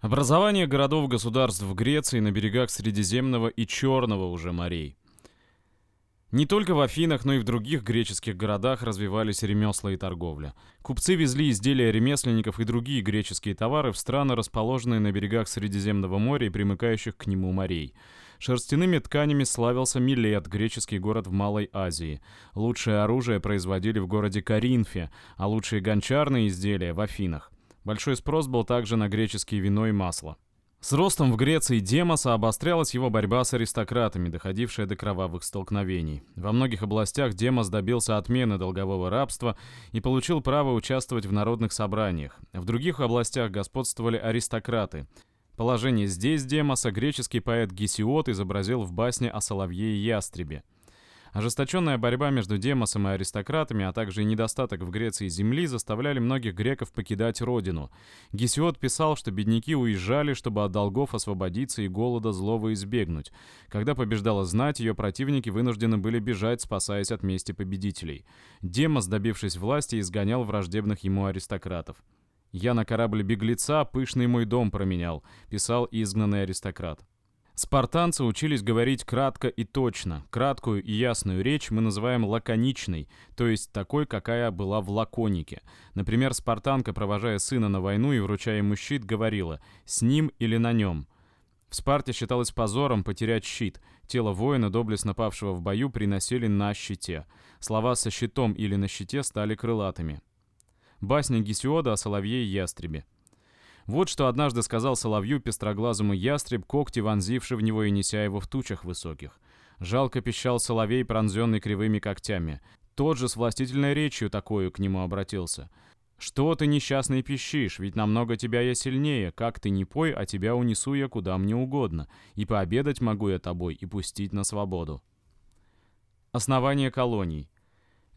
Образование городов-государств в Греции на берегах Средиземного и Черного уже морей. Не только в Афинах, но и в других греческих городах развивались ремесла и торговля. Купцы везли изделия ремесленников и другие греческие товары в страны, расположенные на берегах Средиземного моря и примыкающих к нему морей. Шерстяными тканями славился Милет, греческий город в Малой Азии. Лучшее оружие производили в городе Каринфе, а лучшие гончарные изделия в Афинах. Большой спрос был также на греческие вино и масло. С ростом в Греции Демоса обострялась его борьба с аристократами, доходившая до кровавых столкновений. Во многих областях Демос добился отмены долгового рабства и получил право участвовать в народных собраниях. В других областях господствовали аристократы. Положение здесь Демоса греческий поэт Гесиод изобразил в басне о соловье и ястребе. Ожесточенная борьба между Демосом и аристократами, а также недостаток в Греции земли заставляли многих греков покидать родину. Гесиод писал, что бедняки уезжали, чтобы от долгов освободиться и голода злого избегнуть. Когда побеждала знать, ее противники вынуждены были бежать, спасаясь от мести победителей. Демос, добившись власти, изгонял враждебных ему аристократов. «Я на корабле беглеца пышный мой дом променял», — писал изгнанный аристократ. Спартанцы учились говорить кратко и точно. Краткую и ясную речь мы называем лаконичной, то есть такой, какая была в лаконике. Например, спартанка, провожая сына на войну и вручая ему щит, говорила «с ним или на нем». В Спарте считалось позором потерять щит. Тело воина, доблестно павшего в бою, приносили на щите. Слова «со щитом» или «на щите» стали крылатыми. Басня Гесиода о соловье и ястребе. Вот что однажды сказал соловью пестроглазому ястреб, когти вонзивший в него и неся его в тучах высоких. Жалко пищал соловей, пронзенный кривыми когтями. Тот же с властительной речью такую к нему обратился. «Что ты, несчастный, пищишь? Ведь намного тебя я сильнее. Как ты не пой, а тебя унесу я куда мне угодно. И пообедать могу я тобой, и пустить на свободу». Основание колоний.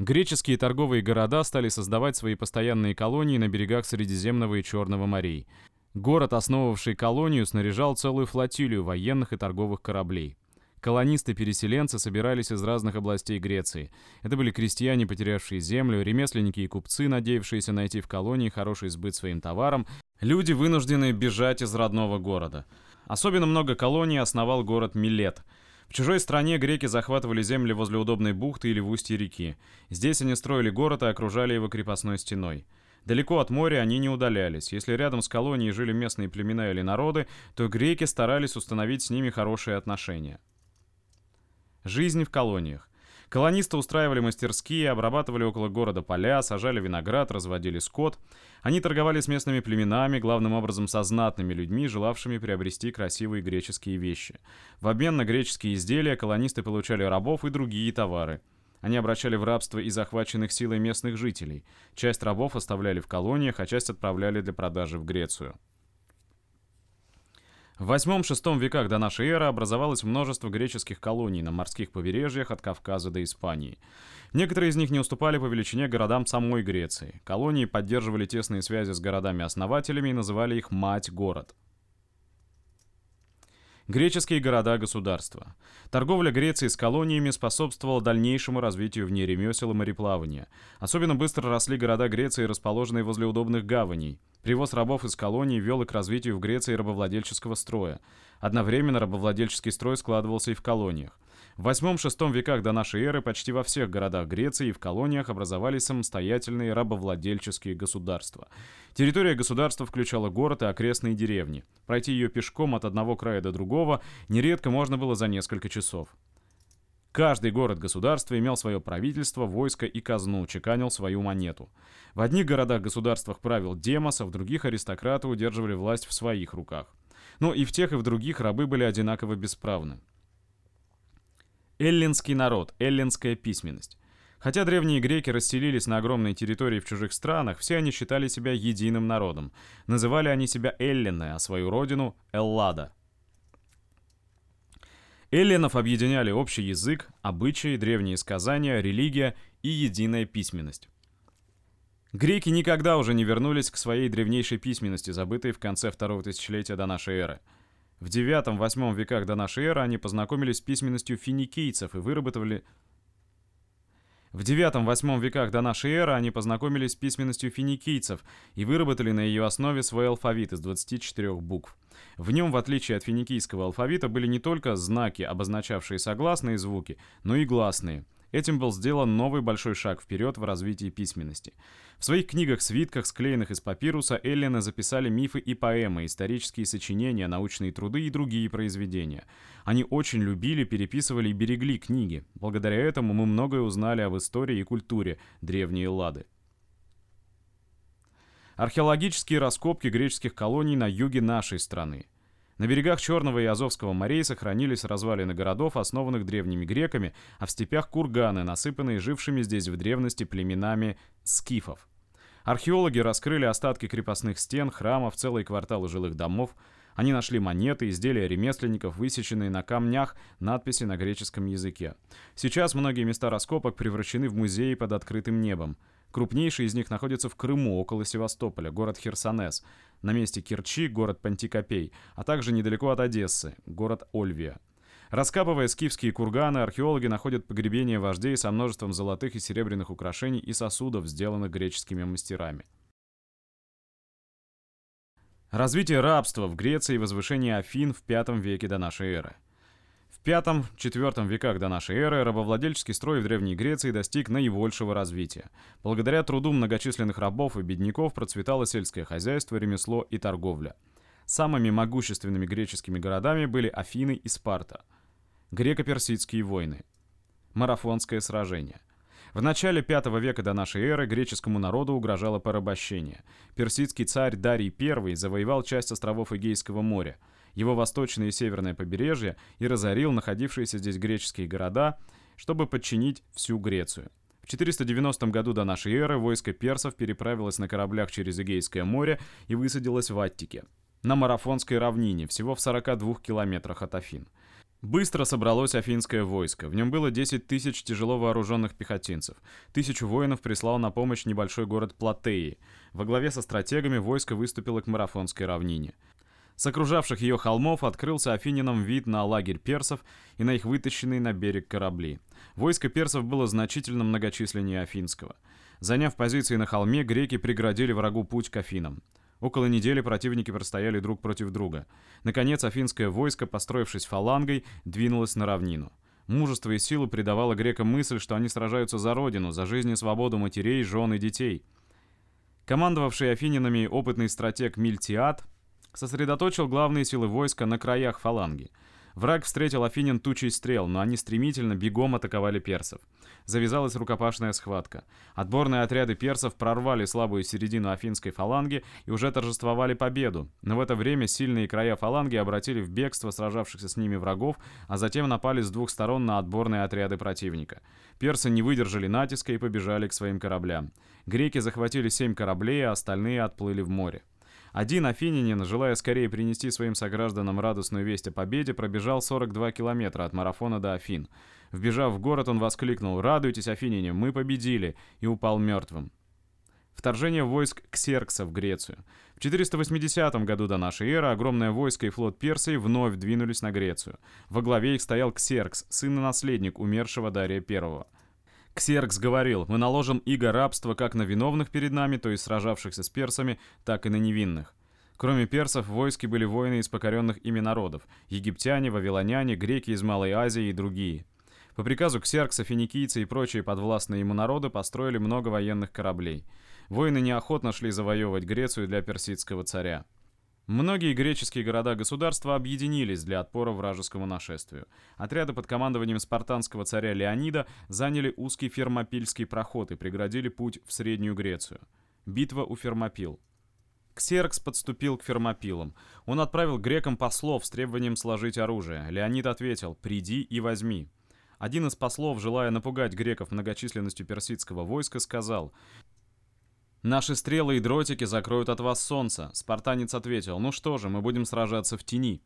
Греческие торговые города стали создавать свои постоянные колонии на берегах Средиземного и Черного морей. Город, основывавший колонию, снаряжал целую флотилию военных и торговых кораблей. Колонисты-переселенцы собирались из разных областей Греции. Это были крестьяне, потерявшие землю, ремесленники и купцы, надеявшиеся найти в колонии хороший сбыт своим товарам, люди, вынужденные бежать из родного города. Особенно много колоний основал город Милет – в чужой стране греки захватывали земли возле удобной бухты или в устье реки. Здесь они строили город и окружали его крепостной стеной. Далеко от моря они не удалялись. Если рядом с колонией жили местные племена или народы, то греки старались установить с ними хорошие отношения. Жизнь в колониях. Колонисты устраивали мастерские, обрабатывали около города поля, сажали виноград, разводили скот. Они торговали с местными племенами, главным образом со знатными людьми, желавшими приобрести красивые греческие вещи. В обмен на греческие изделия колонисты получали рабов и другие товары. Они обращали в рабство и захваченных силой местных жителей. Часть рабов оставляли в колониях, а часть отправляли для продажи в Грецию. В 8-6 веках до нашей эры образовалось множество греческих колоний на морских побережьях от Кавказа до Испании. Некоторые из них не уступали по величине городам самой Греции. Колонии поддерживали тесные связи с городами-основателями и называли их «мать-город». Греческие города-государства. Торговля Греции с колониями способствовала дальнейшему развитию в ней ремесел и мореплавания. Особенно быстро росли города Греции, расположенные возле удобных гаваней. Привоз рабов из колоний вел и к развитию в Греции рабовладельческого строя. Одновременно рабовладельческий строй складывался и в колониях. В 8-6 веках до нашей эры почти во всех городах Греции и в колониях образовались самостоятельные рабовладельческие государства. Территория государства включала город и окрестные деревни. Пройти ее пешком от одного края до другого нередко можно было за несколько часов. Каждый город-государство имел свое правительство, войско и казну, чеканил свою монету. В одних городах-государствах правил Демос, а в других аристократы удерживали власть в своих руках. Но и в тех, и в других рабы были одинаково бесправны. Эллинский народ, эллинская письменность. Хотя древние греки расселились на огромной территории в чужих странах, все они считали себя единым народом. Называли они себя эллины, а свою родину – Эллада – Эллинов объединяли общий язык, обычаи, древние сказания, религия и единая письменность. Греки никогда уже не вернулись к своей древнейшей письменности, забытой в конце второго тысячелетия до нашей эры. В IX-VIII веках до нашей эры они познакомились с письменностью финикийцев и выработали В IX-VIII веках до нашей эры они познакомились с письменностью финикийцев и выработали на ее основе свой алфавит из 24 букв. В нем, в отличие от финикийского алфавита, были не только знаки, обозначавшие согласные звуки, но и гласные. Этим был сделан новый большой шаг вперед в развитии письменности. В своих книгах-свитках, склеенных из папируса, эллины записали мифы и поэмы, исторические сочинения, научные труды и другие произведения. Они очень любили, переписывали и берегли книги. Благодаря этому мы многое узнали об истории и культуре древней Эллады. Археологические раскопки греческих колоний на юге нашей страны – на берегах Черного и Азовского морей сохранились развалины городов, основанных древними греками, а в степях курганы, насыпанные жившими здесь в древности племенами скифов. Археологи раскрыли остатки крепостных стен, храмов, целые кварталы жилых домов. Они нашли монеты, изделия ремесленников, высеченные на камнях, надписи на греческом языке. Сейчас многие места раскопок превращены в музеи под открытым небом. Крупнейший из них находится в Крыму, около Севастополя, город Херсонес, на месте Керчи, город Пантикопей, а также недалеко от Одессы, город Ольвия. Раскапывая скифские курганы, археологи находят погребения вождей со множеством золотых и серебряных украшений и сосудов, сделанных греческими мастерами. Развитие рабства в Греции и возвышение Афин в V веке до нашей эры. V-IV веках до нашей эры рабовладельческий строй в Древней Греции достиг наибольшего развития. Благодаря труду многочисленных рабов и бедняков процветало сельское хозяйство, ремесло и торговля. Самыми могущественными греческими городами были Афины и Спарта. Греко-персидские войны. Марафонское сражение. В начале V века до нашей эры греческому народу угрожало порабощение. Персидский царь Дарий I завоевал часть островов Эгейского моря – его восточное и северное побережье и разорил находившиеся здесь греческие города, чтобы подчинить всю Грецию. В 490 году до нашей эры войско персов переправилось на кораблях через Эгейское море и высадилось в Аттике, на Марафонской равнине, всего в 42 километрах от Афин. Быстро собралось афинское войско. В нем было 10 тысяч тяжело вооруженных пехотинцев. Тысячу воинов прислал на помощь небольшой город Платеи. Во главе со стратегами войско выступило к Марафонской равнине. С окружавших ее холмов открылся афининам вид на лагерь персов и на их вытащенные на берег корабли. Войско персов было значительно многочисленнее афинского. Заняв позиции на холме, греки преградили врагу путь к Афинам. Около недели противники простояли друг против друга. Наконец, афинское войско, построившись фалангой, двинулось на равнину. Мужество и силу придавало грекам мысль, что они сражаются за родину, за жизнь и свободу матерей, жен и детей. Командовавший афининами опытный стратег Мильтиад сосредоточил главные силы войска на краях фаланги. Враг встретил Афинин тучей стрел, но они стремительно бегом атаковали персов. Завязалась рукопашная схватка. Отборные отряды персов прорвали слабую середину афинской фаланги и уже торжествовали победу. Но в это время сильные края фаланги обратили в бегство сражавшихся с ними врагов, а затем напали с двух сторон на отборные отряды противника. Персы не выдержали натиска и побежали к своим кораблям. Греки захватили семь кораблей, а остальные отплыли в море. Один афинянин, желая скорее принести своим согражданам радостную весть о победе, пробежал 42 километра от марафона до Афин. Вбежав в город, он воскликнул «Радуйтесь, афиняне, мы победили!» и упал мертвым. Вторжение войск Ксеркса в Грецию. В 480 году до нашей эры огромное войско и флот Персии вновь двинулись на Грецию. Во главе их стоял Ксеркс, сын и наследник умершего Дария I. Ксеркс говорил, мы наложим иго рабства как на виновных перед нами, то есть сражавшихся с персами, так и на невинных. Кроме персов, в войске были воины из покоренных ими народов – египтяне, вавилоняне, греки из Малой Азии и другие. По приказу Ксеркса, финикийцы и прочие подвластные ему народы построили много военных кораблей. Воины неохотно шли завоевывать Грецию для персидского царя. Многие греческие города-государства объединились для отпора вражескому нашествию. Отряды под командованием спартанского царя Леонида заняли узкий Фермопильский проход и преградили путь в Среднюю Грецию. Битва у Фермопил. Ксеркс подступил к Фермопилам. Он отправил грекам послов с требованием сложить оружие. Леонид ответил «приди и возьми». Один из послов, желая напугать греков многочисленностью персидского войска, сказал «Наши стрелы и дротики закроют от вас солнце», — спартанец ответил. «Ну что же, мы будем сражаться в тени».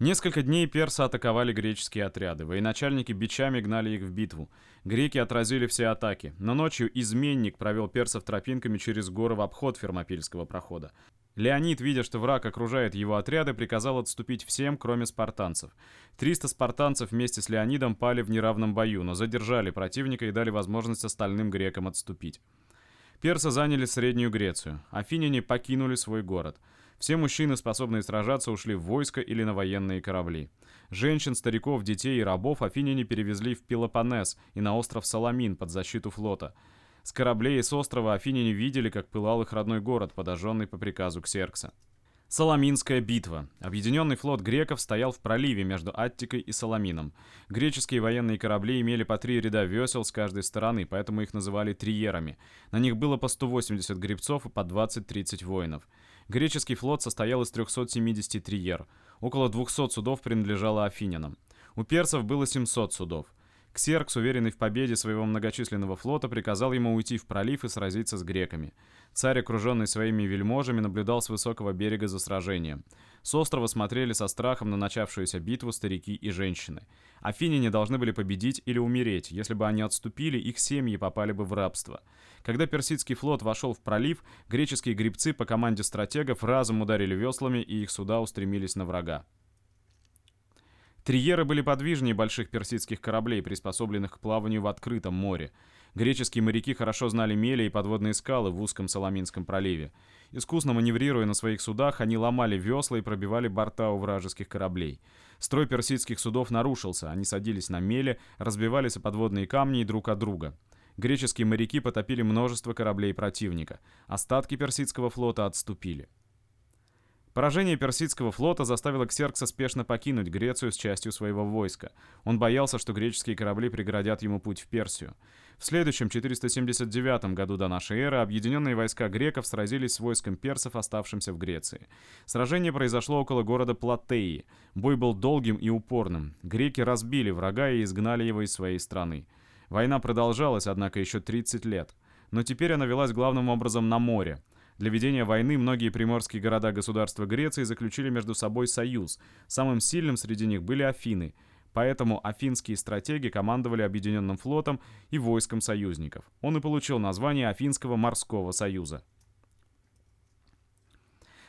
Несколько дней персы атаковали греческие отряды. Военачальники бичами гнали их в битву. Греки отразили все атаки. Но ночью изменник провел персов тропинками через горы в обход Фермопильского прохода. Леонид, видя, что враг окружает его отряды, приказал отступить всем, кроме спартанцев. 300 спартанцев вместе с Леонидом пали в неравном бою, но задержали противника и дали возможность остальным грекам отступить. Персы заняли Среднюю Грецию. Афиняне покинули свой город. Все мужчины, способные сражаться, ушли в войско или на военные корабли. Женщин, стариков, детей и рабов афиняне перевезли в Пелопоннес и на остров Саламин под защиту флота – с кораблей и с острова афиняне видели, как пылал их родной город, подожженный по приказу Ксеркса. Саламинская битва. Объединенный флот греков стоял в проливе между Аттикой и Саламином. Греческие военные корабли имели по три ряда весел с каждой стороны, поэтому их называли триерами. На них было по 180 гребцов и по 20-30 воинов. Греческий флот состоял из 370 триер. Около 200 судов принадлежало афинянам. У персов было 700 судов. Ксеркс, уверенный в победе своего многочисленного флота, приказал ему уйти в пролив и сразиться с греками. Царь, окруженный своими вельможами, наблюдал с высокого берега за сражением. С острова смотрели со страхом на начавшуюся битву старики и женщины. Афиняне должны были победить или умереть. Если бы они отступили, их семьи попали бы в рабство. Когда персидский флот вошел в пролив, греческие гребцы по команде стратегов разом ударили веслами, и их суда устремились на врага. Триеры были подвижнее больших персидских кораблей, приспособленных к плаванию в открытом море. Греческие моряки хорошо знали мели и подводные скалы в узком Соломинском проливе. Искусно маневрируя на своих судах, они ломали весла и пробивали борта у вражеских кораблей. Строй персидских судов нарушился, они садились на мели, разбивались о подводные камни и друг от друга. Греческие моряки потопили множество кораблей противника. Остатки персидского флота отступили. Поражение персидского флота заставило Ксеркса спешно покинуть Грецию с частью своего войска. Он боялся, что греческие корабли преградят ему путь в Персию. В следующем 479 году до нашей эры объединенные войска греков сразились с войском персов, оставшимся в Греции. Сражение произошло около города Платеи. Бой был долгим и упорным. Греки разбили врага и изгнали его из своей страны. Война продолжалась, однако, еще 30 лет. Но теперь она велась главным образом на море. Для ведения войны многие приморские города-государства Греции заключили между собой союз. Самым сильным среди них были Афины. Поэтому афинские стратеги командовали Объединенным флотом и войском союзников. Он и получил название Афинского морского союза.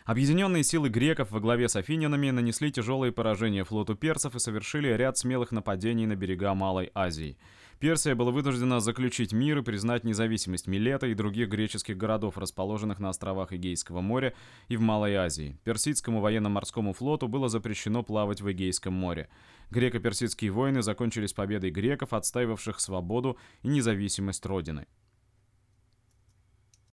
Объединенные силы греков во главе с афинянами нанесли тяжелые поражения флоту персов и совершили ряд смелых нападений на берега Малой Азии. Персия была вынуждена заключить мир и признать независимость Милета и других греческих городов, расположенных на островах Эгейского моря и в Малой Азии. Персидскому военно-морскому флоту было запрещено плавать в Эгейском море. Греко-персидские войны закончились победой греков, отстаивавших свободу и независимость Родины.